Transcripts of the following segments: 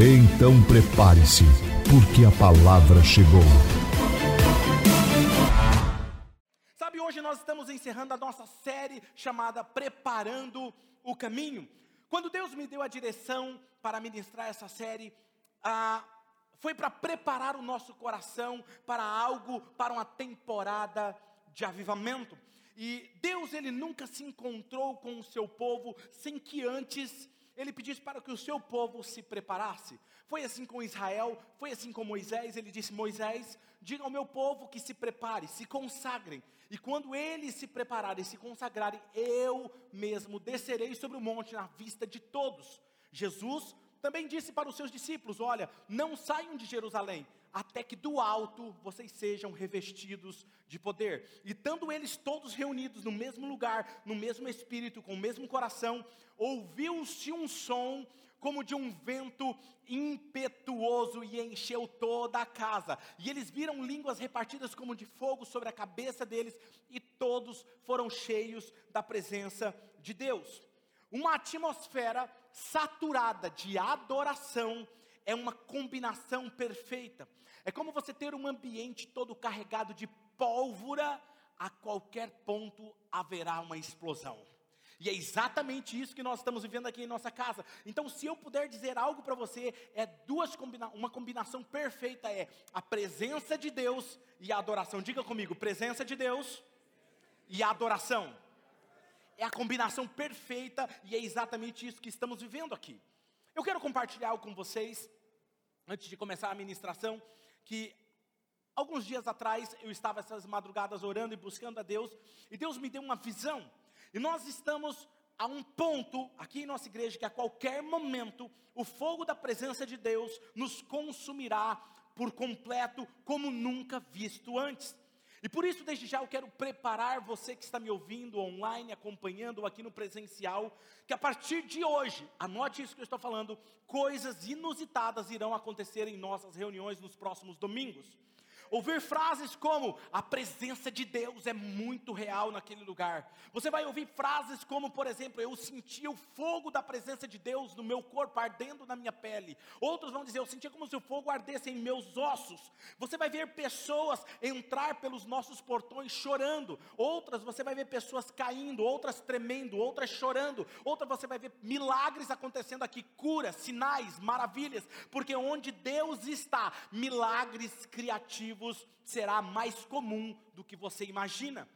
Então prepare-se, porque a palavra chegou. Sabe, hoje nós estamos encerrando a nossa série chamada Preparando o Caminho. Quando Deus me deu a direção para ministrar essa série, ah, foi para preparar o nosso coração para algo, para uma temporada de avivamento. E Deus, ele nunca se encontrou com o seu povo sem que antes ele pedisse para que o seu povo se preparasse. Foi assim com Israel, foi assim com Moisés. Ele disse: Moisés, diga ao meu povo que se prepare, se consagrem. E quando eles se prepararem, se consagrarem, eu mesmo descerei sobre o monte na vista de todos. Jesus também disse para os seus discípulos: Olha, não saiam de Jerusalém, até que do alto vocês sejam revestidos de poder. E estando eles todos reunidos no mesmo lugar, no mesmo espírito, com o mesmo coração, ouviu-se um som como de um vento impetuoso e encheu toda a casa. E eles viram línguas repartidas como de fogo sobre a cabeça deles, e todos foram cheios da presença de Deus. Uma atmosfera saturada de adoração é uma combinação perfeita. É como você ter um ambiente todo carregado de pólvora, a qualquer ponto haverá uma explosão. E é exatamente isso que nós estamos vivendo aqui em nossa casa. Então, se eu puder dizer algo para você, é duas combina uma combinação perfeita é a presença de Deus e a adoração. Diga comigo, presença de Deus e a adoração. É a combinação perfeita e é exatamente isso que estamos vivendo aqui. Eu quero compartilhar algo com vocês antes de começar a ministração, que alguns dias atrás eu estava essas madrugadas orando e buscando a Deus, e Deus me deu uma visão. E nós estamos a um ponto aqui em nossa igreja que a qualquer momento o fogo da presença de Deus nos consumirá por completo, como nunca visto antes. E por isso, desde já, eu quero preparar você que está me ouvindo online, acompanhando aqui no presencial, que a partir de hoje, anote isso que eu estou falando, coisas inusitadas irão acontecer em nossas reuniões nos próximos domingos ouvir frases como: a presença de Deus é muito real naquele lugar. Você vai ouvir frases como, por exemplo, eu senti o fogo da presença de Deus no meu corpo ardendo na minha pele. Outros vão dizer: eu sentia como se o fogo ardesse em meus ossos. Você vai ver pessoas entrar pelos nossos portões chorando. Outras você vai ver pessoas caindo, outras tremendo, outras chorando. Outras você vai ver milagres acontecendo aqui, curas, sinais, maravilhas, porque onde Deus está, milagres criativos será mais comum do que você imagina.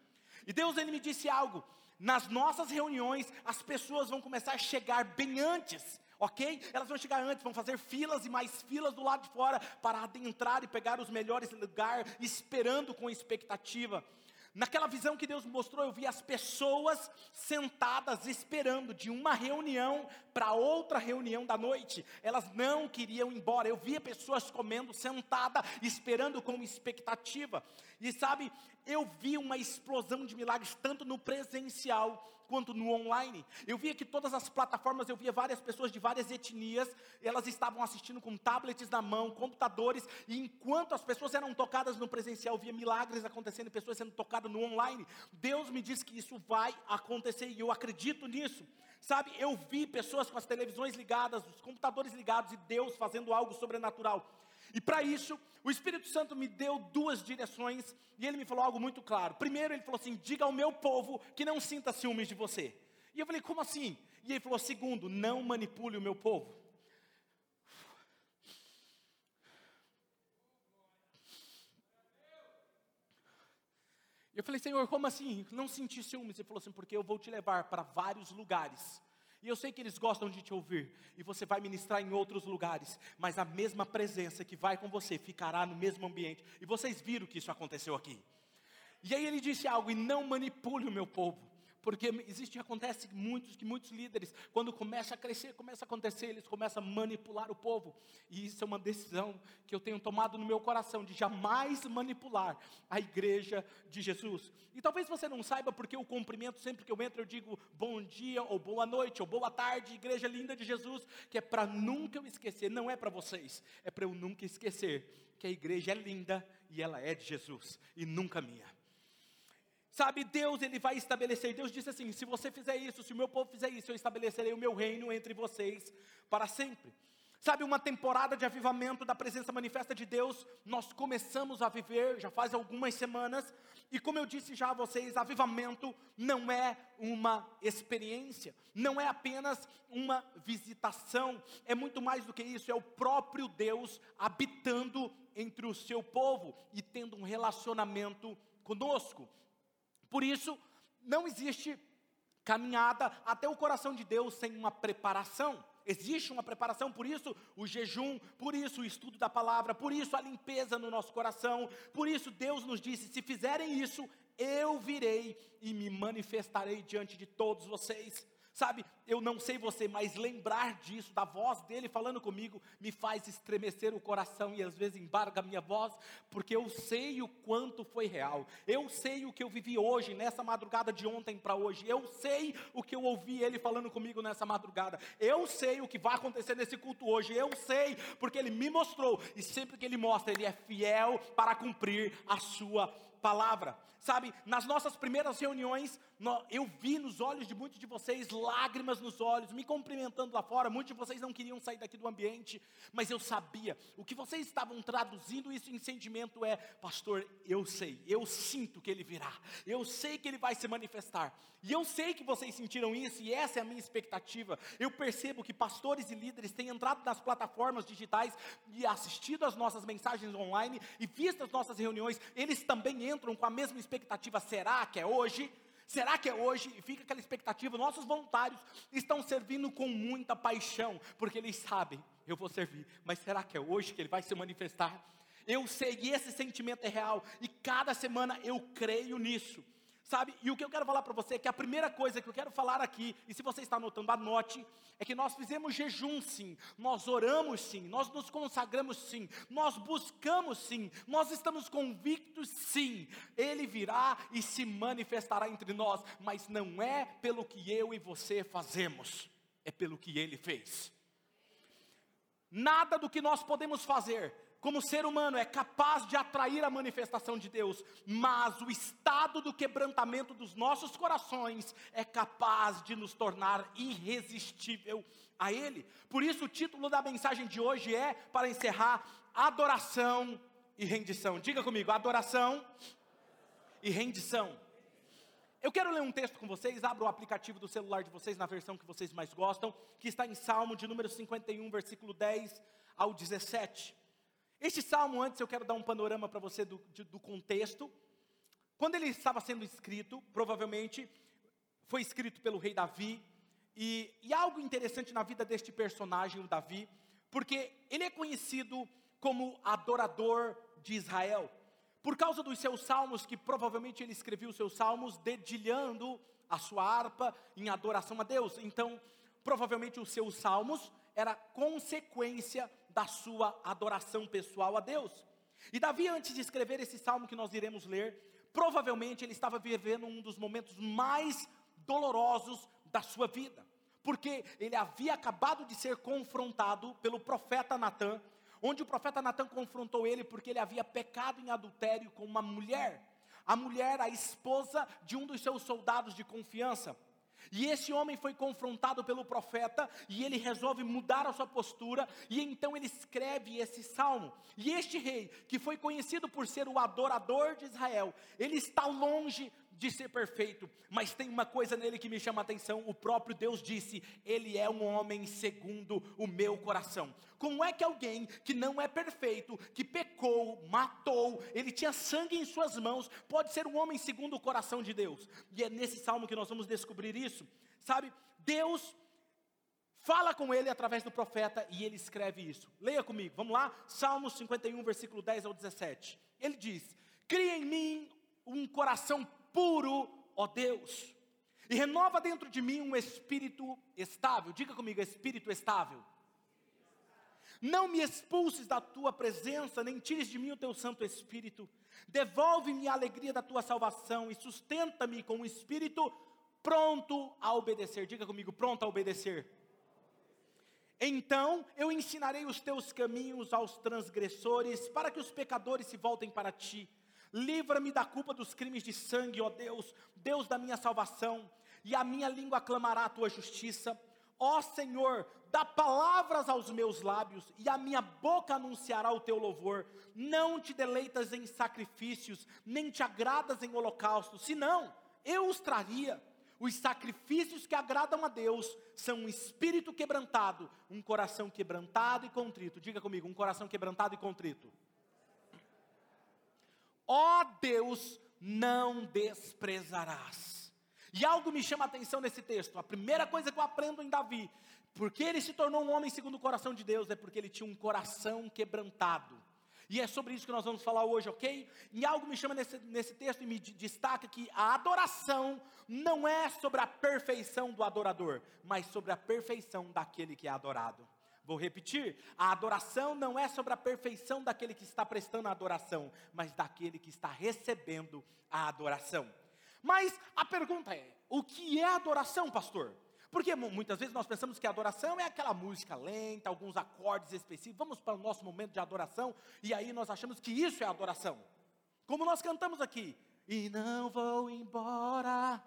E Deus ele me disse algo: nas nossas reuniões as pessoas vão começar a chegar bem antes. Ok? Elas vão chegar antes, vão fazer filas e mais filas do lado de fora para adentrar e pegar os melhores lugares, esperando com expectativa. Naquela visão que Deus mostrou, eu vi as pessoas sentadas esperando de uma reunião para outra reunião da noite. Elas não queriam ir embora. Eu via pessoas comendo sentada, esperando com expectativa. E sabe, eu vi uma explosão de milagres tanto no presencial quanto no online. Eu via que todas as plataformas, eu via várias pessoas de várias etnias, elas estavam assistindo com tablets na mão, computadores, e enquanto as pessoas eram tocadas no presencial, eu via milagres acontecendo, pessoas sendo tocadas no online. Deus me disse que isso vai acontecer e eu acredito nisso. Sabe, eu vi pessoas com as televisões ligadas, os computadores ligados e Deus fazendo algo sobrenatural. E para isso, o Espírito Santo me deu duas direções e ele me falou algo muito claro. Primeiro, ele falou assim: diga ao meu povo que não sinta ciúmes de você. E eu falei: como assim? E ele falou: segundo, não manipule o meu povo. Eu falei, Senhor, como assim? Não sentir ciúmes? Ele falou assim: porque eu vou te levar para vários lugares e eu sei que eles gostam de te ouvir, e você vai ministrar em outros lugares, mas a mesma presença que vai com você ficará no mesmo ambiente. E vocês viram que isso aconteceu aqui. E aí ele disse algo: e não manipule o meu povo, Porque existe, acontece muitos, que muitos líderes, quando começa a crescer, começa a acontecer, eles começam a manipular o povo. E isso é uma decisão que eu tenho tomado no meu coração, de jamais manipular a igreja de Jesus. E talvez você não saiba, porque o cumprimento, sempre que eu entro, eu digo bom dia, ou boa noite, ou boa tarde, igreja linda de Jesus, que é para nunca eu esquecer, não é para vocês, é para eu nunca esquecer que a igreja é linda e ela é de Jesus, e nunca minha. Sabe, Deus ele vai estabelecer. Deus disse assim: se você fizer isso, se o meu povo fizer isso, eu estabelecerei o meu reino entre vocês para sempre. Sabe, uma temporada de avivamento da presença manifesta de Deus, nós começamos a viver já faz algumas semanas, e como eu disse já a vocês, avivamento não é uma experiência, não é apenas uma visitação, é muito mais do que isso, é o próprio Deus habitando entre o seu povo e tendo um relacionamento conosco. Por isso, não existe caminhada até o coração de Deus sem uma preparação. Existe uma preparação, por isso o jejum, por isso o estudo da palavra, por isso a limpeza no nosso coração, por isso Deus nos disse: se fizerem isso, eu virei e me manifestarei diante de todos vocês. Sabe, eu não sei você, mas lembrar disso, da voz dele falando comigo, me faz estremecer o coração e às vezes embarga a minha voz, porque eu sei o quanto foi real. Eu sei o que eu vivi hoje, nessa madrugada de ontem para hoje. Eu sei o que eu ouvi ele falando comigo nessa madrugada. Eu sei o que vai acontecer nesse culto hoje. Eu sei, porque ele me mostrou. E sempre que ele mostra, ele é fiel para cumprir a sua palavra. Sabe, nas nossas primeiras reuniões, eu vi nos olhos de muitos de vocês lágrimas nos olhos, me cumprimentando lá fora. Muitos de vocês não queriam sair daqui do ambiente, mas eu sabia. O que vocês estavam traduzindo isso em sentimento é: Pastor, eu sei, eu sinto que ele virá, eu sei que ele vai se manifestar. E eu sei que vocês sentiram isso, e essa é a minha expectativa. Eu percebo que pastores e líderes têm entrado nas plataformas digitais e assistido as nossas mensagens online e visto as nossas reuniões, eles também entram com a mesma expectativa: será que é hoje? Será que é hoje? E fica aquela expectativa. Nossos voluntários estão servindo com muita paixão, porque eles sabem, eu vou servir, mas será que é hoje que ele vai se manifestar? Eu sei, e esse sentimento é real, e cada semana eu creio nisso. Sabe? E o que eu quero falar para você é que a primeira coisa que eu quero falar aqui, e se você está anotando, anote, é que nós fizemos jejum sim, nós oramos sim, nós nos consagramos sim, nós buscamos sim, nós estamos convictos sim, Ele virá e se manifestará entre nós, mas não é pelo que eu e você fazemos, é pelo que Ele fez. Nada do que nós podemos fazer como ser humano, é capaz de atrair a manifestação de Deus, mas o estado do quebrantamento dos nossos corações é capaz de nos tornar irresistível a Ele. Por isso, o título da mensagem de hoje é, para encerrar, adoração e rendição. Diga comigo, adoração e rendição. Eu quero ler um texto com vocês, abra o aplicativo do celular de vocês na versão que vocês mais gostam, que está em Salmo de número 51, versículo 10 ao 17. Este salmo, antes eu quero dar um panorama para você do, de, do contexto. Quando ele estava sendo escrito, provavelmente foi escrito pelo rei Davi, e, e algo interessante na vida deste personagem, o Davi, porque ele é conhecido como adorador de Israel, por causa dos seus salmos, que provavelmente ele escreveu os seus salmos dedilhando a sua harpa em adoração a Deus. Então, provavelmente os seus salmos era consequência da sua adoração pessoal a Deus. E Davi, antes de escrever esse salmo que nós iremos ler, provavelmente ele estava vivendo um dos momentos mais dolorosos da sua vida, porque ele havia acabado de ser confrontado pelo profeta Natã, onde o profeta Natã confrontou ele porque ele havia pecado em adultério com uma mulher, a mulher, a esposa de um dos seus soldados de confiança. E esse homem foi confrontado pelo profeta e ele resolve mudar a sua postura e então ele escreve esse salmo. E este rei, que foi conhecido por ser o adorador de Israel, ele está longe de ser perfeito, mas tem uma coisa nele que me chama a atenção: o próprio Deus disse, Ele é um homem segundo o meu coração. Como é que alguém que não é perfeito, que pecou, matou, ele tinha sangue em suas mãos, pode ser um homem segundo o coração de Deus? E é nesse salmo que nós vamos descobrir isso, sabe? Deus fala com ele através do profeta e ele escreve isso. Leia comigo, vamos lá? Salmo 51, versículo 10 ao 17. Ele diz: Cria em mim um coração puro, ó Deus, e renova dentro de mim um espírito estável. Diga comigo, espírito estável. Não me expulses da tua presença, nem tires de mim o teu Santo Espírito. Devolve-me a alegria da tua salvação e sustenta-me com o espírito pronto a obedecer. Diga comigo, pronto a obedecer. Então eu ensinarei os teus caminhos aos transgressores, para que os pecadores se voltem para ti. Livra-me da culpa dos crimes de sangue, ó Deus, Deus da minha salvação, e a minha língua clamará a tua justiça. Ó Senhor, dá palavras aos meus lábios, e a minha boca anunciará o teu louvor. Não te deleitas em sacrifícios, nem te agradas em holocaustos, senão eu os traria. Os sacrifícios que agradam a Deus são um espírito quebrantado, um coração quebrantado e contrito. Diga comigo, um coração quebrantado e contrito. Ó Deus, não desprezarás. E algo me chama a atenção nesse texto. A primeira coisa que eu aprendo em Davi, porque ele se tornou um homem segundo o coração de Deus, é porque ele tinha um coração quebrantado. E é sobre isso que nós vamos falar hoje, ok? E algo me chama nesse, nesse texto e me destaca que a adoração não é sobre a perfeição do adorador, mas sobre a perfeição daquele que é adorado. Vou repetir: a adoração não é sobre a perfeição daquele que está prestando a adoração, mas daquele que está recebendo a adoração. Mas a pergunta é: o que é adoração, pastor? Porque muitas vezes nós pensamos que adoração é aquela música lenta, alguns acordes específicos. Vamos para o nosso momento de adoração e aí nós achamos que isso é adoração. Como nós cantamos aqui. E não vou embora.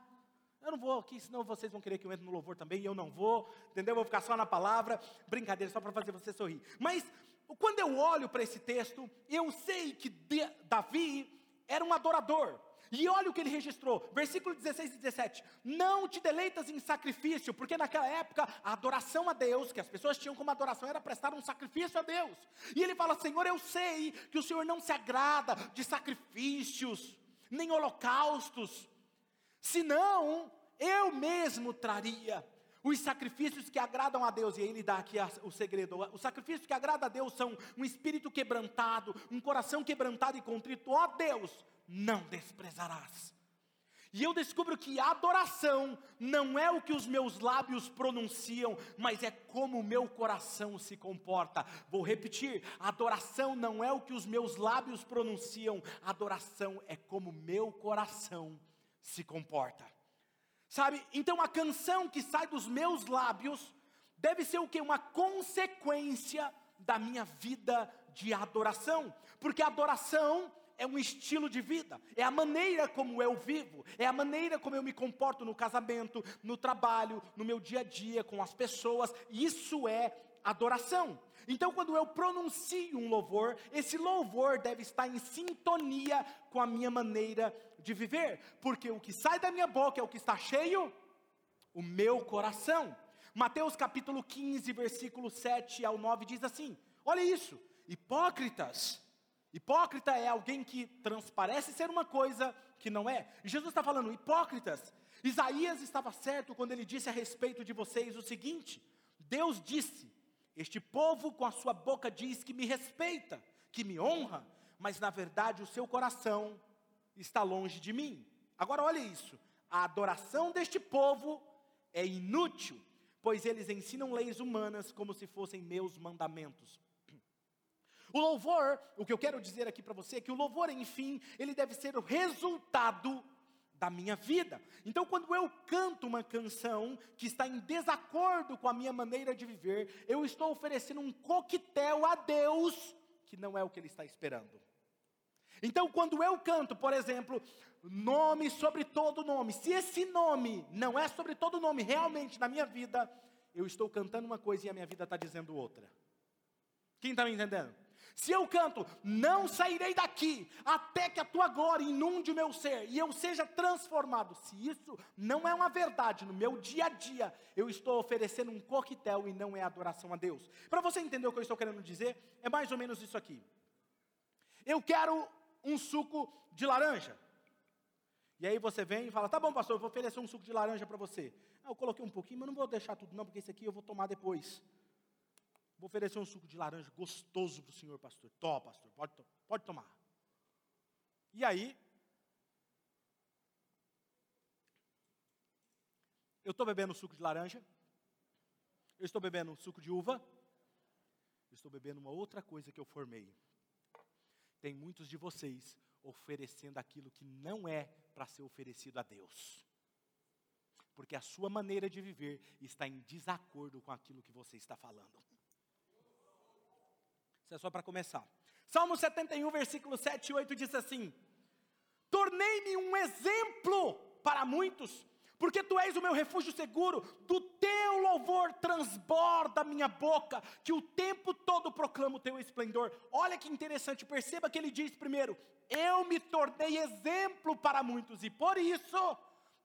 Eu não vou aqui, senão vocês vão querer que eu entre no louvor também, e eu não vou, entendeu? Eu vou ficar só na palavra, brincadeira, só para fazer você sorrir. Mas, quando eu olho para esse texto, eu sei que Davi era um adorador. E olha o que ele registrou, versículo 16 e 17: Não te deleitas em sacrifício, porque naquela época a adoração a Deus, que as pessoas tinham como adoração, era prestar um sacrifício a Deus. E ele fala: Senhor, eu sei que o Senhor não se agrada de sacrifícios, nem holocaustos, senão eu mesmo traria os sacrifícios que agradam a Deus, e ele dá aqui o segredo: os sacrifícios que agradam a Deus são um espírito quebrantado, um coração quebrantado e contrito, ó Deus não desprezarás. E eu descubro que adoração não é o que os meus lábios pronunciam, mas é como o meu coração se comporta. Vou repetir: adoração não é o que os meus lábios pronunciam, adoração é como o meu coração se comporta. Sabe? Então a canção que sai dos meus lábios deve ser o que? Uma consequência da minha vida de adoração, porque adoração é um estilo de vida, é a maneira como eu vivo, é a maneira como eu me comporto no casamento, no trabalho, no meu dia a dia, com as pessoas, isso é adoração. Então, quando eu pronuncio um louvor, esse louvor deve estar em sintonia com a minha maneira de viver, porque o que sai da minha boca é o que está cheio, o meu coração. Mateus capítulo 15, versículo 7 ao 9 diz assim: Olha isso, hipócritas Hipócrita é alguém que transparece ser uma coisa que não é. E Jesus está falando, hipócritas. Isaías estava certo quando ele disse a respeito de vocês o seguinte: Deus disse: Este povo com a sua boca diz que me respeita, que me honra, mas na verdade o seu coração está longe de mim. Agora olha isso: a adoração deste povo é inútil, pois eles ensinam leis humanas como se fossem meus mandamentos. O louvor, o que eu quero dizer aqui para você é que o louvor, enfim, ele deve ser o resultado da minha vida. Então, quando eu canto uma canção que está em desacordo com a minha maneira de viver, eu estou oferecendo um coquetel a Deus que não é o que Ele está esperando. Então, quando eu canto, por exemplo, nome sobre todo nome, se esse nome não é sobre todo nome realmente na minha vida, eu estou cantando uma coisa e a minha vida está dizendo outra. Quem está me entendendo? Se eu canto, não sairei daqui até que a tua glória inunde o meu ser e eu seja transformado. Se isso não é uma verdade no meu dia a dia, eu estou oferecendo um coquetel e não é adoração a Deus. Para você entender o que eu estou querendo dizer, é mais ou menos isso aqui. Eu quero um suco de laranja. E aí você vem e fala: tá bom, pastor, eu vou oferecer um suco de laranja para você. Ah, eu coloquei um pouquinho, mas não vou deixar tudo, não, porque esse aqui eu vou tomar depois. Vou oferecer um suco de laranja gostoso para o senhor, pastor. Tó, pastor, pode, pode tomar. E aí, Eu estou bebendo suco de laranja. Eu estou bebendo suco de uva. Eu estou bebendo uma outra coisa que eu formei. Tem muitos de vocês oferecendo aquilo que não é para ser oferecido a Deus. Porque a sua maneira de viver está em desacordo com aquilo que você está falando. Isso é só para começar. Salmo 71, versículo 7 e 8 diz assim: Tornei-me um exemplo para muitos, porque tu és o meu refúgio seguro, do teu louvor transborda minha boca, que o tempo todo proclamo o teu esplendor. Olha que interessante, perceba que ele diz primeiro: Eu me tornei exemplo para muitos, e por isso,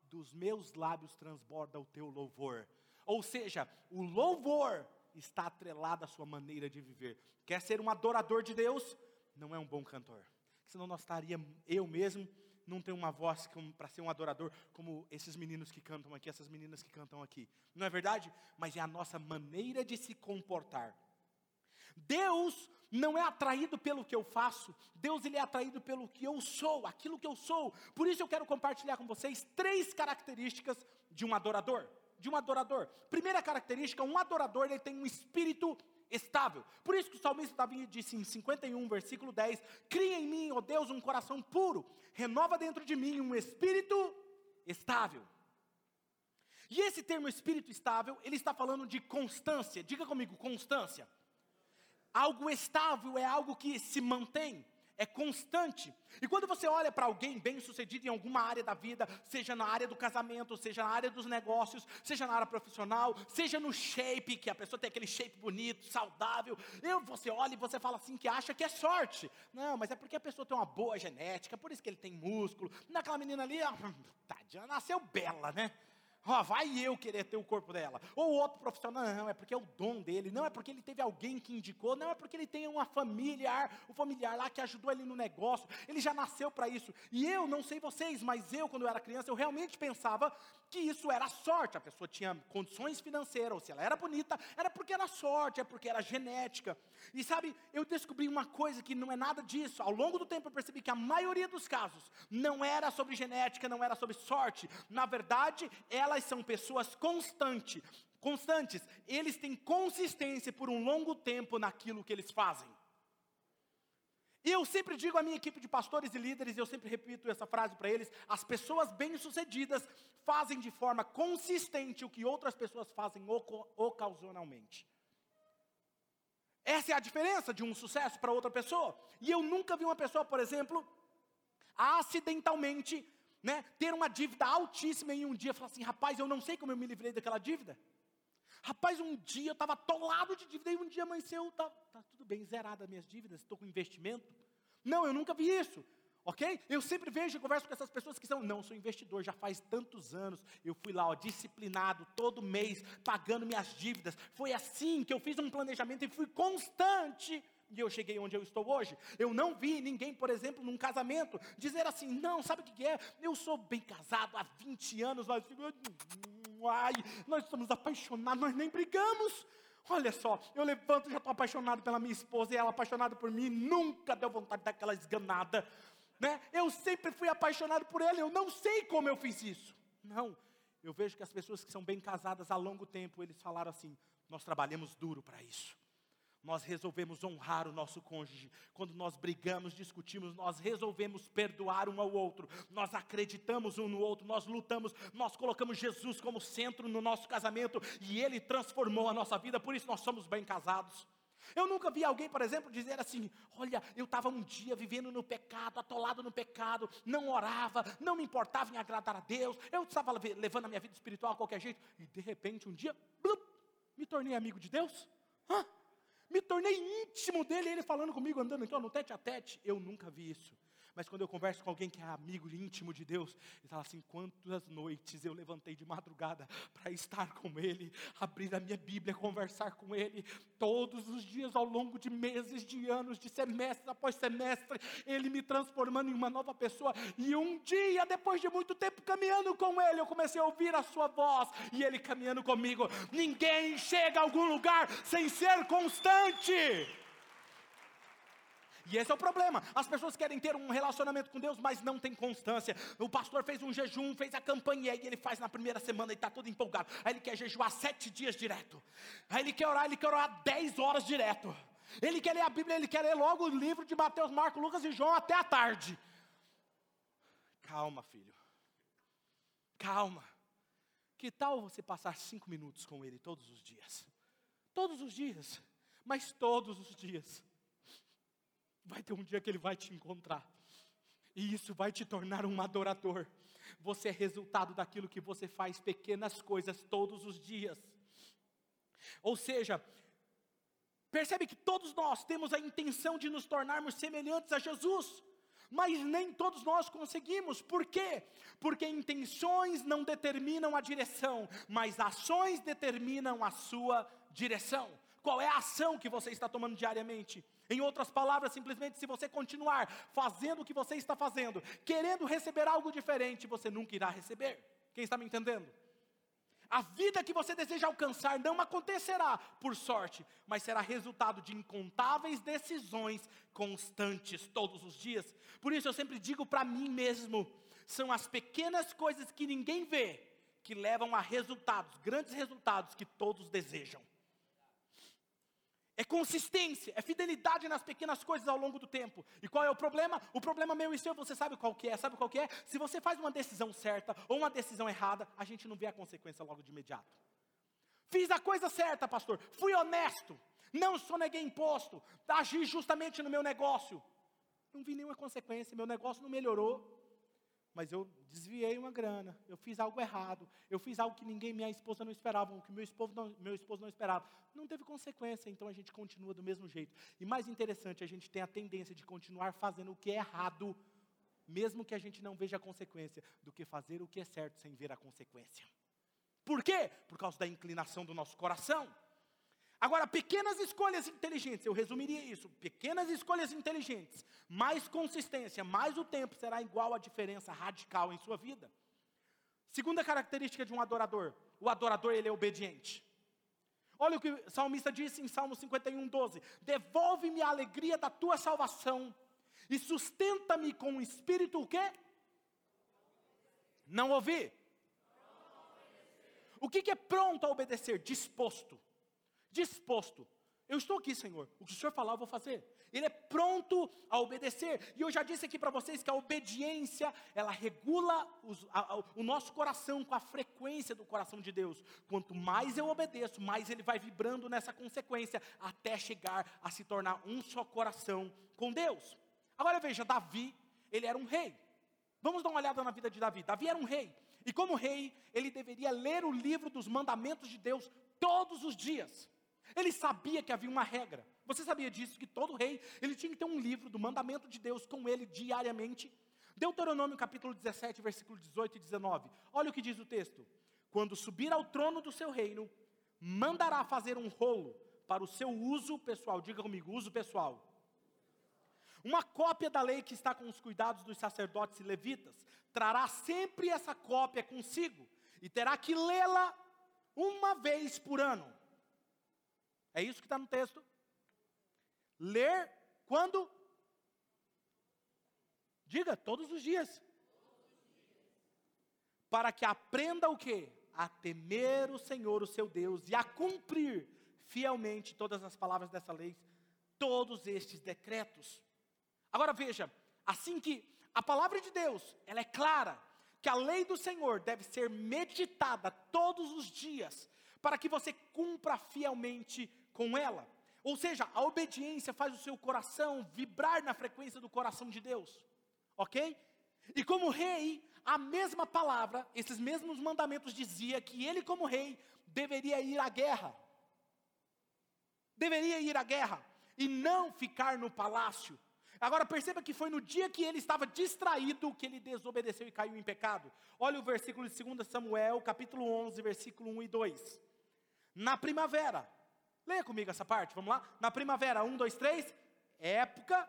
dos meus lábios transborda o teu louvor. Ou seja, o louvor está atrelado à sua maneira de viver. Quer ser um adorador de Deus? Não é um bom cantor. Senão nós estaríamos, eu mesmo, não tenho uma voz para ser um adorador como esses meninos que cantam aqui, essas meninas que cantam aqui. Não é verdade? Mas é a nossa maneira de se comportar. Deus não é atraído pelo que eu faço, Deus ele é atraído pelo que eu sou, aquilo que eu sou. Por isso eu quero compartilhar com vocês três características de um adorador de um adorador. Primeira característica, um adorador ele tem um espírito estável. Por isso que o salmista Davi disse em 51, versículo 10: Cria em mim, ó Deus, um coração puro, renova dentro de mim um espírito estável. E esse termo espírito estável, ele está falando de constância. Diga comigo, constância. Algo estável é algo que se mantém é constante. E quando você olha para alguém bem sucedido em alguma área da vida, seja na área do casamento, seja na área dos negócios, seja na área profissional, seja no shape, que a pessoa tem aquele shape bonito, saudável, eu, você olha e você fala assim que acha que é sorte. Não, mas é porque a pessoa tem uma boa genética, por isso que ele tem músculo. Naquela menina ali, tadinha, nasceu bela, né? Oh, vai eu querer ter o corpo dela. Ou outro profissional, não, é porque é o dom dele, não é porque ele teve alguém que indicou, não é porque ele tem uma familiar, o familiar lá que ajudou ele no negócio, ele já nasceu para isso. E eu, não sei vocês, mas eu, quando eu era criança, eu realmente pensava que isso era sorte. A pessoa tinha condições financeiras, ou se ela era bonita, era porque era sorte, é porque era genética. E sabe, eu descobri uma coisa que não é nada disso. Ao longo do tempo eu percebi que a maioria dos casos não era sobre genética, não era sobre sorte. Na verdade, são pessoas constantes. Constantes, eles têm consistência por um longo tempo naquilo que eles fazem. E eu sempre digo à minha equipe de pastores e líderes, eu sempre repito essa frase para eles: as pessoas bem-sucedidas fazem de forma consistente o que outras pessoas fazem ocasionalmente. Essa é a diferença de um sucesso para outra pessoa. E eu nunca vi uma pessoa, por exemplo, acidentalmente, né, ter uma dívida altíssima e um dia falar assim: rapaz, eu não sei como eu me livrei daquela dívida. Rapaz, um dia eu estava atolado de dívida e um dia amanheceu, tá, tá tudo bem, zerada as minhas dívidas, estou com investimento. Não, eu nunca vi isso. Ok? Eu sempre vejo e converso com essas pessoas que são, não, sou investidor, já faz tantos anos, eu fui lá, ó, disciplinado, todo mês, pagando minhas dívidas. Foi assim que eu fiz um planejamento e fui constante. E eu cheguei onde eu estou hoje. Eu não vi ninguém, por exemplo, num casamento, dizer assim: não, sabe o que é? Eu sou bem casado há 20 anos, nós ai, nós estamos apaixonados, nós nem brigamos. Olha só, eu levanto, já estou apaixonado pela minha esposa e ela apaixonada por mim, nunca deu vontade daquela esganada. Né? Eu sempre fui apaixonado por ele, eu não sei como eu fiz isso. Não, eu vejo que as pessoas que são bem casadas há longo tempo, eles falaram assim: nós trabalhamos duro para isso nós resolvemos honrar o nosso cônjuge. Quando nós brigamos, discutimos, nós resolvemos perdoar um ao outro. Nós acreditamos um no outro, nós lutamos, nós colocamos Jesus como centro no nosso casamento e ele transformou a nossa vida, por isso nós somos bem casados. Eu nunca vi alguém, por exemplo, dizer assim: Olha, eu estava um dia vivendo no pecado, atolado no pecado, não orava, não me importava em agradar a Deus, eu estava levando a minha vida espiritual a qualquer jeito, e de repente um dia, blup, me tornei amigo de Deus. Hã? Me tornei íntimo dele, ele falando comigo, andando então no tete a tete. Eu nunca vi isso. Mas quando eu converso com alguém que é amigo íntimo de Deus, ele fala assim: quantas noites eu levantei de madrugada para estar com Ele, abrir a minha Bíblia, conversar com Ele, todos os dias ao longo de meses, de anos, de semestre após semestre, Ele me transformando em uma nova pessoa. E um dia, depois de muito tempo caminhando com Ele, eu comecei a ouvir a Sua voz e Ele caminhando comigo. Ninguém chega a algum lugar sem ser constante. E esse é o problema. As pessoas querem ter um relacionamento com Deus, mas não tem constância. O pastor fez um jejum, fez a campanha, e ele faz na primeira semana e está todo empolgado. Aí ele quer jejuar sete dias direto. Aí ele quer orar, ele quer orar dez horas direto. Ele quer ler a Bíblia, ele quer ler logo o livro de Mateus, Marcos, Lucas e João até a tarde. Calma, filho. Calma. Que tal você passar cinco minutos com Ele todos os dias? Todos os dias, mas todos os dias. Vai ter um dia que Ele vai te encontrar, e isso vai te tornar um adorador. Você é resultado daquilo que você faz, pequenas coisas todos os dias. Ou seja, percebe que todos nós temos a intenção de nos tornarmos semelhantes a Jesus mas nem todos nós conseguimos. Por quê? Porque intenções não determinam a direção, mas ações determinam a sua direção. Qual é a ação que você está tomando diariamente? Em outras palavras, simplesmente, se você continuar fazendo o que você está fazendo, querendo receber algo diferente, você nunca irá receber. Quem está me entendendo? A vida que você deseja alcançar não acontecerá por sorte, mas será resultado de incontáveis decisões constantes todos os dias. Por isso eu sempre digo para mim mesmo: são as pequenas coisas que ninguém vê que levam a resultados, grandes resultados que todos desejam é consistência, é fidelidade nas pequenas coisas ao longo do tempo. E qual é o problema? O problema meu e seu, você sabe qual que é? Sabe qual que é? Se você faz uma decisão certa ou uma decisão errada, a gente não vê a consequência logo de imediato. Fiz a coisa certa, pastor. Fui honesto. Não soneguei imposto. Agi justamente no meu negócio. Não vi nenhuma consequência. Meu negócio não melhorou mas eu desviei uma grana, eu fiz algo errado, eu fiz algo que ninguém, minha esposa não esperava, que meu esposo não, meu esposo não esperava. Não teve consequência, então a gente continua do mesmo jeito. E mais interessante, a gente tem a tendência de continuar fazendo o que é errado, mesmo que a gente não veja a consequência, do que fazer o que é certo sem ver a consequência. Por quê? Por causa da inclinação do nosso coração. Agora, pequenas escolhas inteligentes, eu resumiria isso: pequenas escolhas inteligentes, mais consistência, mais o tempo será igual a diferença radical em sua vida. Segunda característica de um adorador: o adorador ele é obediente. Olha o que o salmista disse em Salmo 51, 12: Devolve-me a alegria da tua salvação e sustenta-me com um espírito o quê? Não ouvi. O que, que é pronto a obedecer? Disposto disposto. Eu estou aqui, Senhor. O que o Senhor falar, eu vou fazer. Ele é pronto a obedecer. E eu já disse aqui para vocês que a obediência, ela regula os, a, a, o nosso coração com a frequência do coração de Deus. Quanto mais eu obedeço, mais ele vai vibrando nessa consequência, até chegar a se tornar um só coração com Deus. Agora veja, Davi, ele era um rei. Vamos dar uma olhada na vida de Davi. Davi era um rei. E como rei, ele deveria ler o livro dos mandamentos de Deus todos os dias. Ele sabia que havia uma regra. Você sabia disso? Que todo rei, ele tinha que ter um livro do mandamento de Deus com ele diariamente. Deuteronômio capítulo 17, versículo 18 e 19. Olha o que diz o texto. Quando subir ao trono do seu reino, mandará fazer um rolo para o seu uso pessoal. Diga comigo, uso pessoal. Uma cópia da lei que está com os cuidados dos sacerdotes e levitas trará sempre essa cópia consigo e terá que lê-la uma vez por ano é isso que está no texto. Ler quando? Diga, todos os dias. Para que aprenda o quê? A temer o Senhor, o seu Deus, e a cumprir fielmente todas as palavras dessa lei, todos estes decretos. Agora veja, assim que a palavra de Deus, ela é clara, que a lei do Senhor deve ser meditada todos os dias, para que você cumpra fielmente com ela. Ou seja, a obediência faz o seu coração vibrar na frequência do coração de Deus. Ok? E como rei, a mesma palavra, esses mesmos mandamentos dizia que ele como rei deveria ir à guerra. Deveria ir à guerra e não ficar no palácio. Agora perceba que foi no dia que ele estava distraído que ele desobedeceu e caiu em pecado. Olha o versículo de 2 Samuel, capítulo 11, versículo 1 e 2. Na primavera, Leia comigo essa parte, vamos lá? Na primavera, um, dois, três. Época.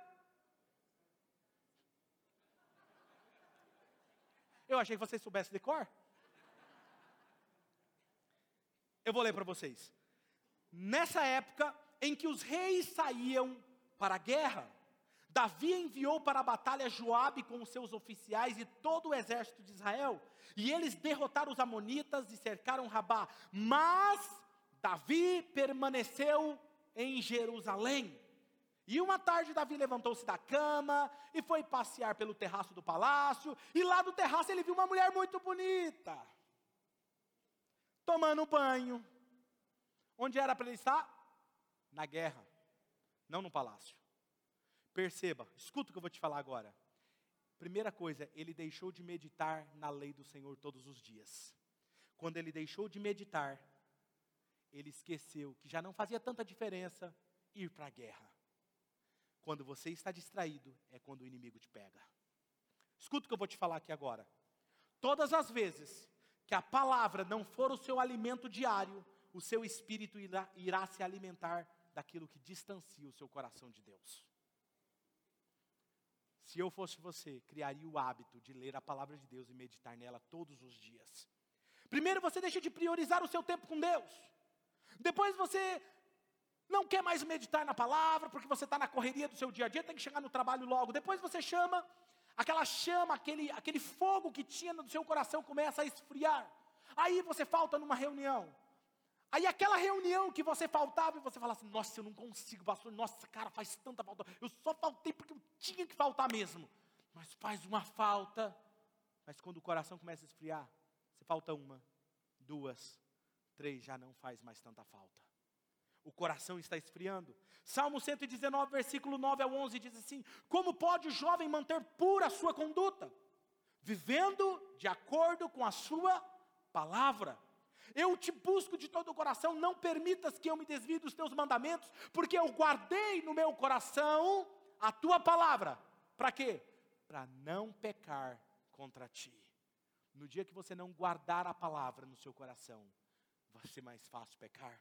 Eu achei que vocês soubessem de cor. Eu vou ler para vocês. Nessa época em que os reis saíam para a guerra, Davi enviou para a batalha Joabe com os seus oficiais e todo o exército de Israel, e eles derrotaram os amonitas e cercaram Rabá. Mas Davi permaneceu em Jerusalém. E uma tarde Davi levantou-se da cama e foi passear pelo terraço do palácio, e lá do terraço ele viu uma mulher muito bonita, tomando banho. Onde era para ele estar? Na guerra, não no palácio. Perceba, escuta o que eu vou te falar agora. Primeira coisa, ele deixou de meditar na lei do Senhor todos os dias. Quando ele deixou de meditar, ele esqueceu que já não fazia tanta diferença ir para a guerra. Quando você está distraído, é quando o inimigo te pega. Escuta o que eu vou te falar aqui agora. Todas as vezes que a palavra não for o seu alimento diário, o seu espírito irá, irá se alimentar daquilo que distancia o seu coração de Deus. Se eu fosse você, criaria o hábito de ler a palavra de Deus e meditar nela todos os dias. Primeiro você deixa de priorizar o seu tempo com Deus. Depois você não quer mais meditar na palavra, porque você está na correria do seu dia a dia, tem que chegar no trabalho logo. Depois você chama, aquela chama, aquele, aquele fogo que tinha no seu coração começa a esfriar. Aí você falta numa reunião. Aí aquela reunião que você faltava e você fala assim, nossa, eu não consigo, pastor, nossa, cara, faz tanta falta. Eu só faltei porque eu tinha que faltar mesmo. Mas faz uma falta. Mas quando o coração começa a esfriar, você falta uma, duas, três, já não faz mais tanta falta. O coração está esfriando. Salmo 119, versículo 9 ao 11 diz assim: Como pode o jovem manter pura a sua conduta? Vivendo de acordo com a sua palavra. Eu te busco de todo o coração, não permitas que eu me desvie dos teus mandamentos, porque eu guardei no meu coração a tua palavra. Para quê? Para não pecar contra ti. No dia que você não guardar a palavra no seu coração, vai ser mais fácil pecar.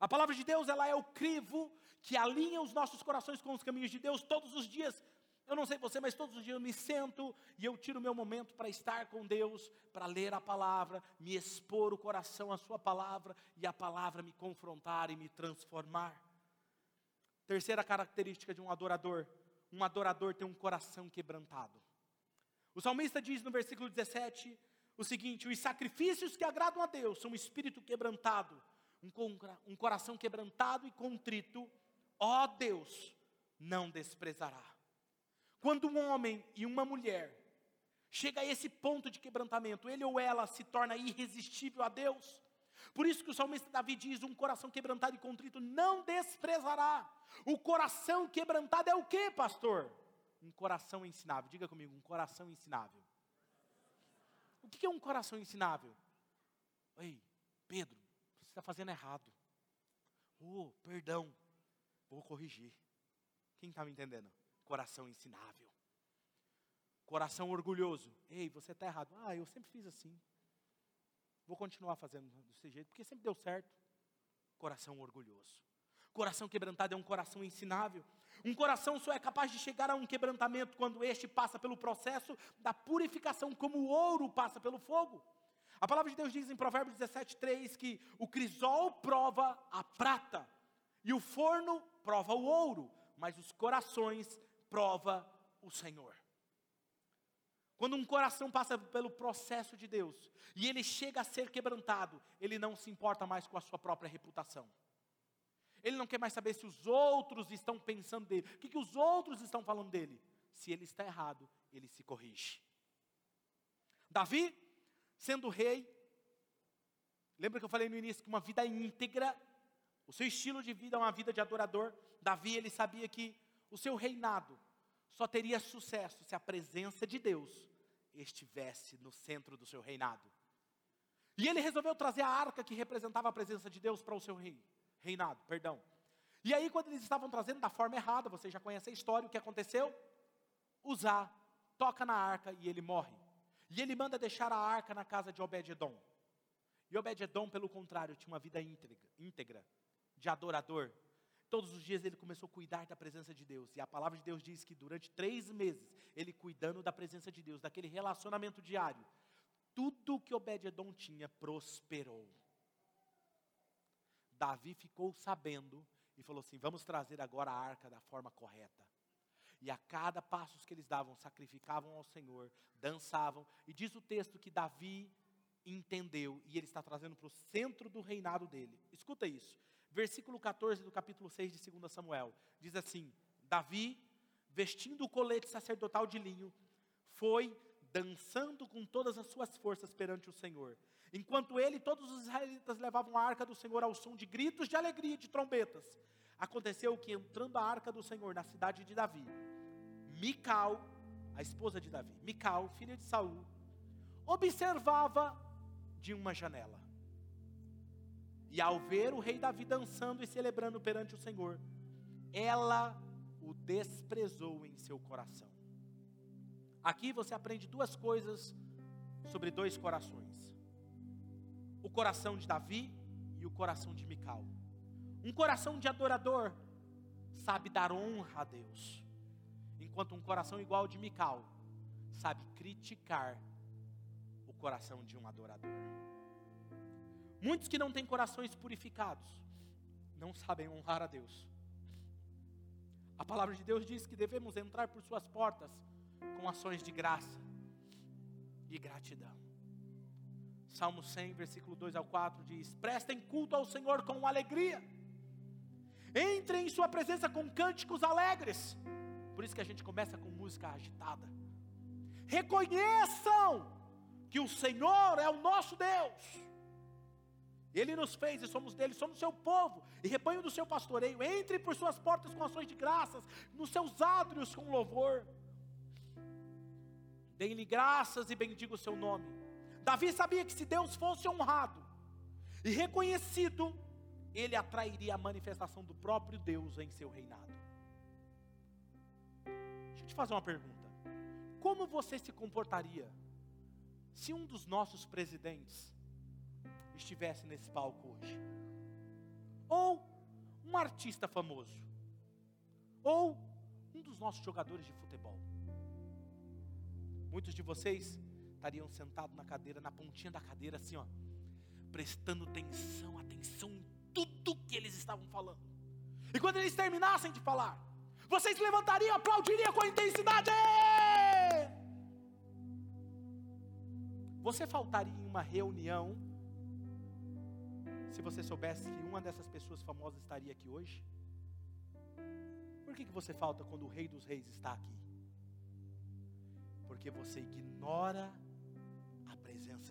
A palavra de Deus, ela é o crivo que alinha os nossos corações com os caminhos de Deus todos os dias. Eu não sei você, mas todos os dias eu me sento e eu tiro meu momento para estar com Deus, para ler a palavra, me expor o coração à Sua palavra e a palavra me confrontar e me transformar. Terceira característica de um adorador: um adorador tem um coração quebrantado. O salmista diz no versículo 17 o seguinte: os sacrifícios que agradam a Deus são um espírito quebrantado, um, coração quebrantado e contrito, ó Deus, não desprezará. Quando um homem e uma mulher chega a esse ponto de quebrantamento, ele ou ela se torna irresistível a Deus. Por isso que o salmista Davi diz: um coração quebrantado e contrito não desprezará. O coração quebrantado é o que, pastor? Um coração ensinável. Diga comigo, um coração ensinável. O que é um coração ensinável? Ei, Pedro, você está fazendo errado. Oh, perdão, vou corrigir. Quem está me entendendo? coração ensinável. Coração orgulhoso. Ei, você está errado. Ah, eu sempre fiz assim. Vou continuar fazendo desse jeito, porque sempre deu certo. Coração orgulhoso. Coração quebrantado é um coração ensinável. Um coração só é capaz de chegar a um quebrantamento quando este passa pelo processo da purificação, como o ouro passa pelo fogo. A palavra de Deus diz em Provérbios 17:3 que o crisol prova a prata e o forno prova o ouro, mas os corações prova o Senhor. Quando um coração passa pelo processo de Deus e ele chega a ser quebrantado, ele não se importa mais com a sua própria reputação. Ele não quer mais saber se os outros estão pensando dele, o que, que os outros estão falando dele. Se ele está errado, ele se corrige. Davi, sendo rei, lembra que eu falei no início que uma vida íntegra, o seu estilo de vida é uma vida de adorador. Davi, ele sabia que o seu reinado só teria sucesso se a presença de Deus estivesse no centro do seu reinado. E ele resolveu trazer a arca que representava a presença de Deus para o seu rei, reinado, perdão. E aí, quando eles estavam trazendo da forma errada, você já conhece a história, o que aconteceu? Usar, toca na arca e ele morre. E ele manda deixar a arca na casa de Obed-Edom. E Obed-Edom, pelo contrário, tinha uma vida íntegra, íntegra de adorador, Todos os dias ele começou a cuidar da presença de Deus. E a palavra de Deus diz que durante três meses, ele cuidando da presença de Deus, daquele relacionamento diário, tudo que Obed-Edom tinha prosperou. Davi ficou sabendo e falou assim: vamos trazer agora a arca da forma correta. E a cada passo que eles davam, sacrificavam ao Senhor, dançavam. E diz o texto que Davi entendeu, e ele está trazendo para o centro do reinado dele. Escuta isso. Versículo 14 do capítulo 6 de 2 Samuel. Diz assim: Davi, vestindo o colete sacerdotal de linho, foi dançando com todas as suas forças perante o Senhor. Enquanto ele e todos os israelitas levavam a arca do Senhor ao som de gritos de alegria e de trombetas. Aconteceu que entrando a arca do Senhor na cidade de Davi, Mical, a esposa de Davi, Mical, filha de Saul, observava de uma janela. E ao ver o rei Davi dançando e celebrando perante o Senhor, ela o desprezou em seu coração. Aqui você aprende duas coisas sobre dois corações: coração de Davi e o coração de Mical. Um coração de adorador sabe dar honra a Deus, enquanto um coração igual ao de Mical sabe criticar o coração de um adorador. Muitos que não têm corações purificados não sabem honrar a Deus. A palavra de Deus diz que devemos entrar por suas portas com ações de graça e gratidão. Salmo 100, versículo 2 ao 4 diz: Prestem culto ao Senhor com alegria, entrem em Sua presença com cânticos alegres. Por isso que a gente começa com música agitada. Reconheçam que o Senhor é o nosso Deus. Ele nos fez e somos dele, somos seu povo e rebanho do seu pastoreio. Entre por suas portas com ações de graças, nos seus átrios com louvor. Dê-lhe graças e bendiga o seu nome. Davi sabia que se Deus fosse honrado e reconhecido, ele atrairia a manifestação do próprio Deus em seu reinado. Deixa eu te fazer uma pergunta. Como você se comportaria se um dos nossos presidentes estivesse nesse palco hoje? Ou um artista famoso? Ou um dos nossos jogadores de futebol? Muitos de vocês estariam sentados na cadeira, na pontinha da cadeira, assim, ó, prestando atenção, atenção em tudo que eles estavam falando. E quando eles terminassem de falar, vocês levantariam, aplaudiriam com intensidade. Você faltaria em uma reunião se você soubesse que uma dessas pessoas famosas estaria aqui hoje? Por que, que você falta quando o Rei dos Reis está aqui? porque você ignora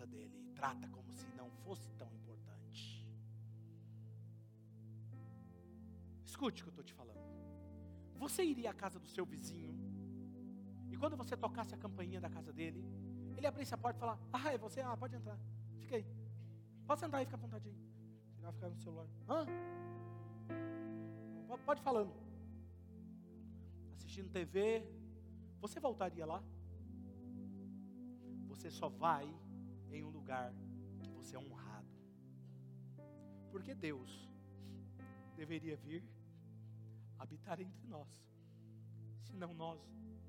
dele trata como se não fosse tão importante. Escute o que eu estou te falando. Você iria à casa do seu vizinho e quando você tocasse a campainha da casa dele, ele abrisse a porta e falar: Ah, é você? Ah, pode entrar. Fica aí. Pode sentar aí, fica à vontade aí. Vai ficar no celular. Hã? Pode falando. Assistindo TV. Você voltaria lá? você só vai em um lugar que você é honrado. Porque Deus deveria vir habitar entre nós. Senão nós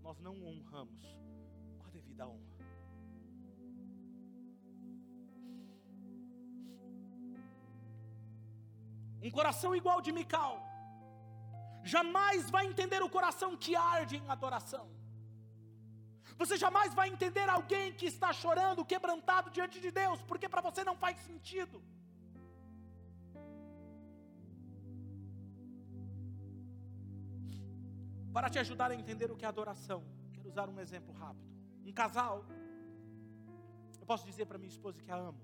nós não honramos com a devida honra. Um coração igual de Mical jamais vai entender o coração que arde em adoração. Você jamais vai entender alguém que está chorando, quebrantado diante de Deus, porque para você não faz sentido. Para te ajudar a entender o que é adoração, quero usar um exemplo rápido. Um casal, eu posso dizer para minha esposa que a amo,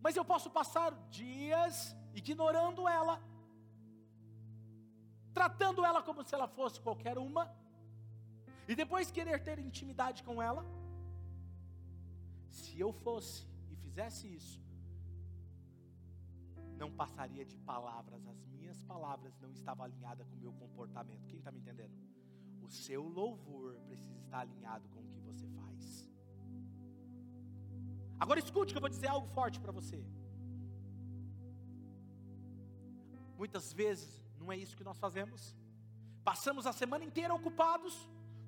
mas eu posso passar dias ignorando ela, tratando ela como se ela fosse qualquer uma, e depois querer ter intimidade com ela? Se eu fosse e fizesse isso, não passaria de palavras, as minhas palavras não estavam alinhadas com o meu comportamento. Quem está me entendendo? O seu louvor precisa estar alinhado com o que você faz. Agora escute que eu vou dizer algo forte para você. Muitas vezes não é isso que nós fazemos. Passamos a semana inteira ocupados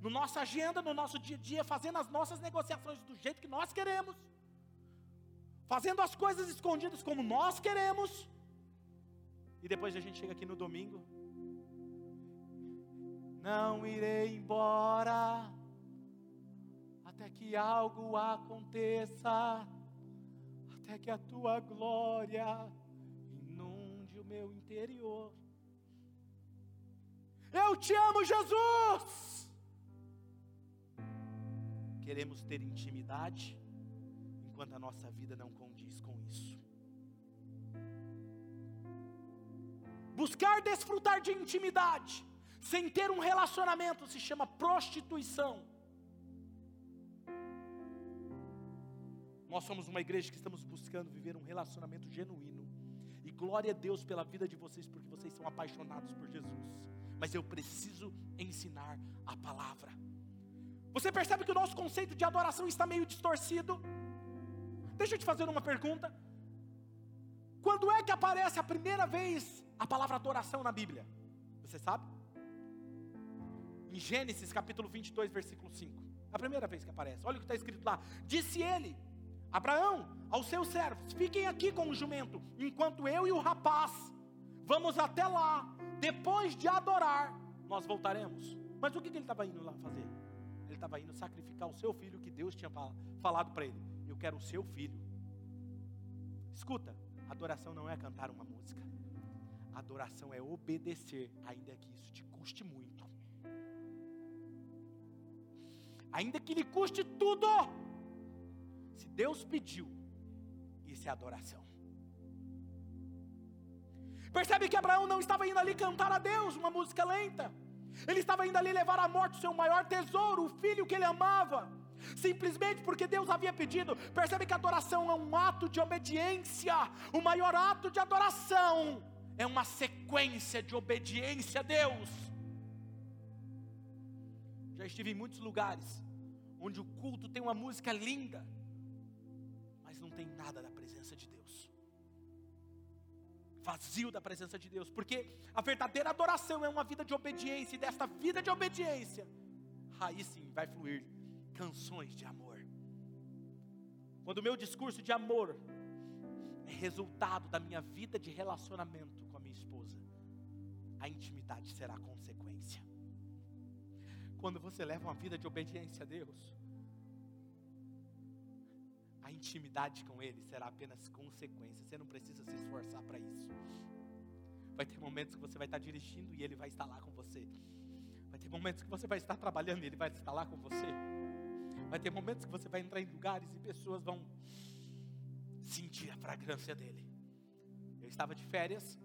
no nossa agenda, no nosso dia a dia, fazendo as nossas negociações do jeito que nós queremos, fazendo as coisas escondidas como nós queremos, e depois a gente chega aqui no domingo Não irei embora até que algo aconteça, até que a tua glória inunde o meu interior. Eu te amo, Jesus. Queremos ter intimidade, enquanto a nossa vida não condiz com isso. Buscar desfrutar de intimidade, sem ter um relacionamento, se chama prostituição. Nós somos uma igreja que estamos buscando viver um relacionamento genuíno. E glória a Deus pela vida de vocês, porque vocês são apaixonados por Jesus. Mas eu preciso ensinar a palavra. Você percebe que o nosso conceito de adoração está meio distorcido? Deixa eu te fazer uma pergunta. Quando é que aparece a primeira vez a palavra adoração na Bíblia? Você sabe? Em Gênesis capítulo 22, versículo 5. A primeira vez que aparece. Olha o que está escrito lá. Disse ele: Abraão, aos seus servos: Fiquem aqui com o jumento, enquanto eu e o rapaz vamos até lá. Depois de adorar, nós voltaremos. Mas o que ele estava indo lá fazer? Estava indo sacrificar o seu filho que Deus tinha falado para ele: Eu quero o seu filho. Escuta, adoração não é cantar uma música. Adoração é obedecer, ainda que isso te custe muito. Ainda que lhe custe tudo. Se Deus pediu, isso é adoração. Percebe que Abraão não estava indo ali cantar a Deus uma música lenta. Ele estava indo ali levar à morte o seu maior tesouro, o filho que ele amava. Simplesmente porque Deus havia pedido. Percebe que adoração é um ato de obediência. O maior ato de adoração é uma sequência de obediência a Deus. Já estive em muitos lugares onde o culto tem uma música linda, mas não tem nada da presença de Deus. Vazio da presença de Deus, porque a verdadeira adoração é uma vida de obediência, e desta vida de obediência, aí sim vai fluir canções de amor. Quando o meu discurso de amor é resultado da minha vida de relacionamento com a minha esposa, a intimidade será consequência. Quando você leva uma vida de obediência a Deus, intimidade com Ele será apenas consequência. Você não precisa se esforçar para isso. Vai ter momentos que você vai estar dirigindo e Ele vai estar lá com você. Vai ter momentos que você vai estar trabalhando e Ele vai estar lá com você. Vai ter momentos que você vai entrar em lugares e pessoas vão sentir a fragrância dele. Eu estava de férias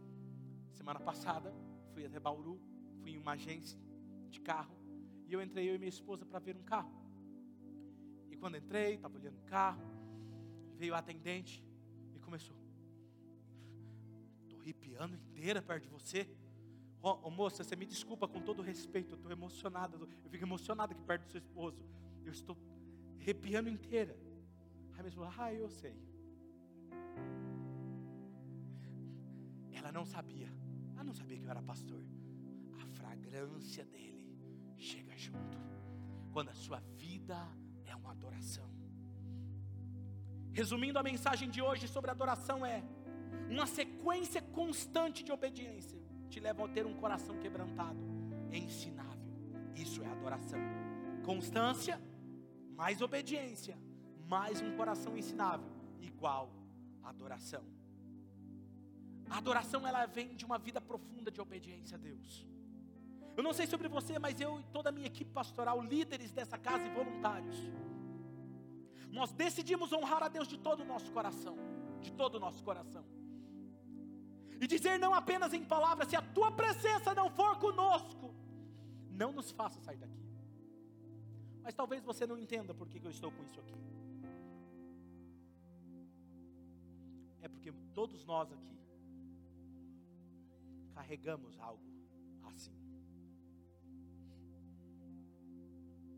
semana passada, fui até Bauru, fui em uma agência de carro e eu entrei eu e minha esposa para ver um carro. E quando entrei, estava olhando o carro, veio a atendente e começou. Estou arrepiando inteira perto de você. Ó oh, moça, você me desculpa com todo respeito, eu estou emocionada, eu fico emocionada aqui perto do seu esposo. Eu estou arrepiando inteira. Aí esposa, ah, eu sei. Ela não sabia, ela não sabia que eu era pastor. A fragrância dele chega junto. Quando a sua vida é uma adoração. Resumindo a mensagem de hoje sobre adoração é uma sequência constante de obediência te leva a ter um coração quebrantado, ensinável. Isso é adoração. Constância mais obediência, mais um coração ensinável, igual adoração. A adoração ela vem de uma vida profunda de obediência a Deus. Eu não sei sobre você, mas eu e toda a minha equipe pastoral, líderes dessa casa e voluntários, nós decidimos honrar a Deus de todo o nosso coração, de todo o nosso coração. E dizer não apenas em palavras, se a tua presença não for conosco, não nos faça sair daqui. Mas talvez você não entenda por que eu estou com isso aqui. É porque todos nós aqui carregamos algo assim.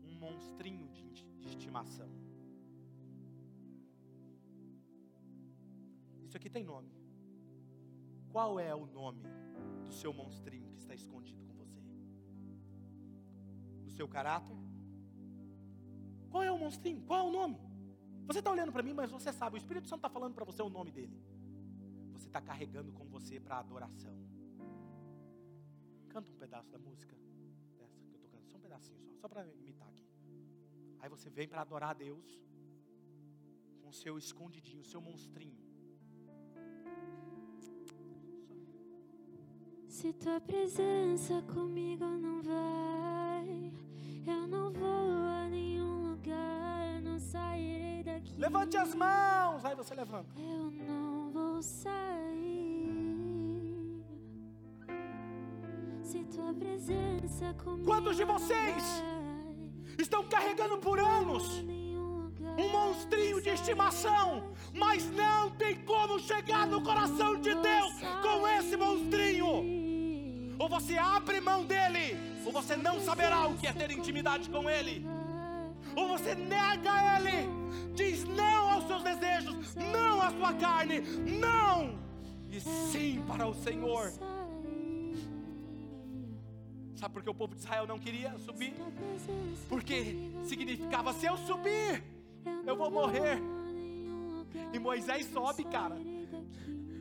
Um monstrinho de, de estimação. Isso aqui tem nome. Qual é o nome do seu monstrinho que está escondido com você? No seu caráter? Qual é o monstrinho? Qual é o nome? Você está olhando para mim, mas você sabe, o Espírito Santo está falando para você o nome dele. Você está carregando com você para adoração. Canta um pedaço da música dessa que só um pedacinho, só, só para imitar aqui. Aí você vem para adorar a Deus com o seu escondidinho, o seu monstrinho. Se tua presença comigo não vai, eu não vou a nenhum lugar, não sairei daqui. Levante as mãos, aí você levanta. Eu não vou sair. Se tua presença comigo Quantos de vocês vai, Estão carregando por anos um monstrinho de estimação, mas não tem como chegar no coração de Deus com esse monstrinho. Ou você abre mão dele, ou você não saberá o que é ter intimidade com ele. Ou você nega ele, diz não aos seus desejos, não à sua carne, não, e sim para o Senhor. Sabe por que o povo de Israel não queria subir? Porque significava: se eu subir, eu vou morrer. E Moisés sobe, cara.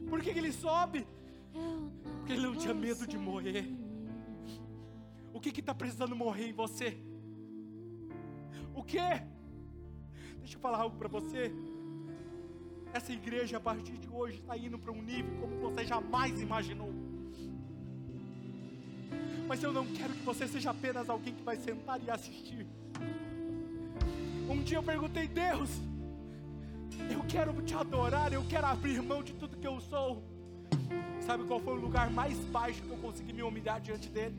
Por que, que ele sobe? Porque ele não tinha medo de morrer. O que está precisando morrer em você? O que? Deixa eu falar algo para você. Essa igreja a partir de hoje está indo para um nível como você jamais imaginou. Mas eu não quero que você seja apenas alguém que vai sentar e assistir. Um dia eu perguntei, Deus, eu quero te adorar, eu quero abrir mão de tudo que eu sou. Sabe qual foi o lugar mais baixo que eu consegui me humilhar diante dele?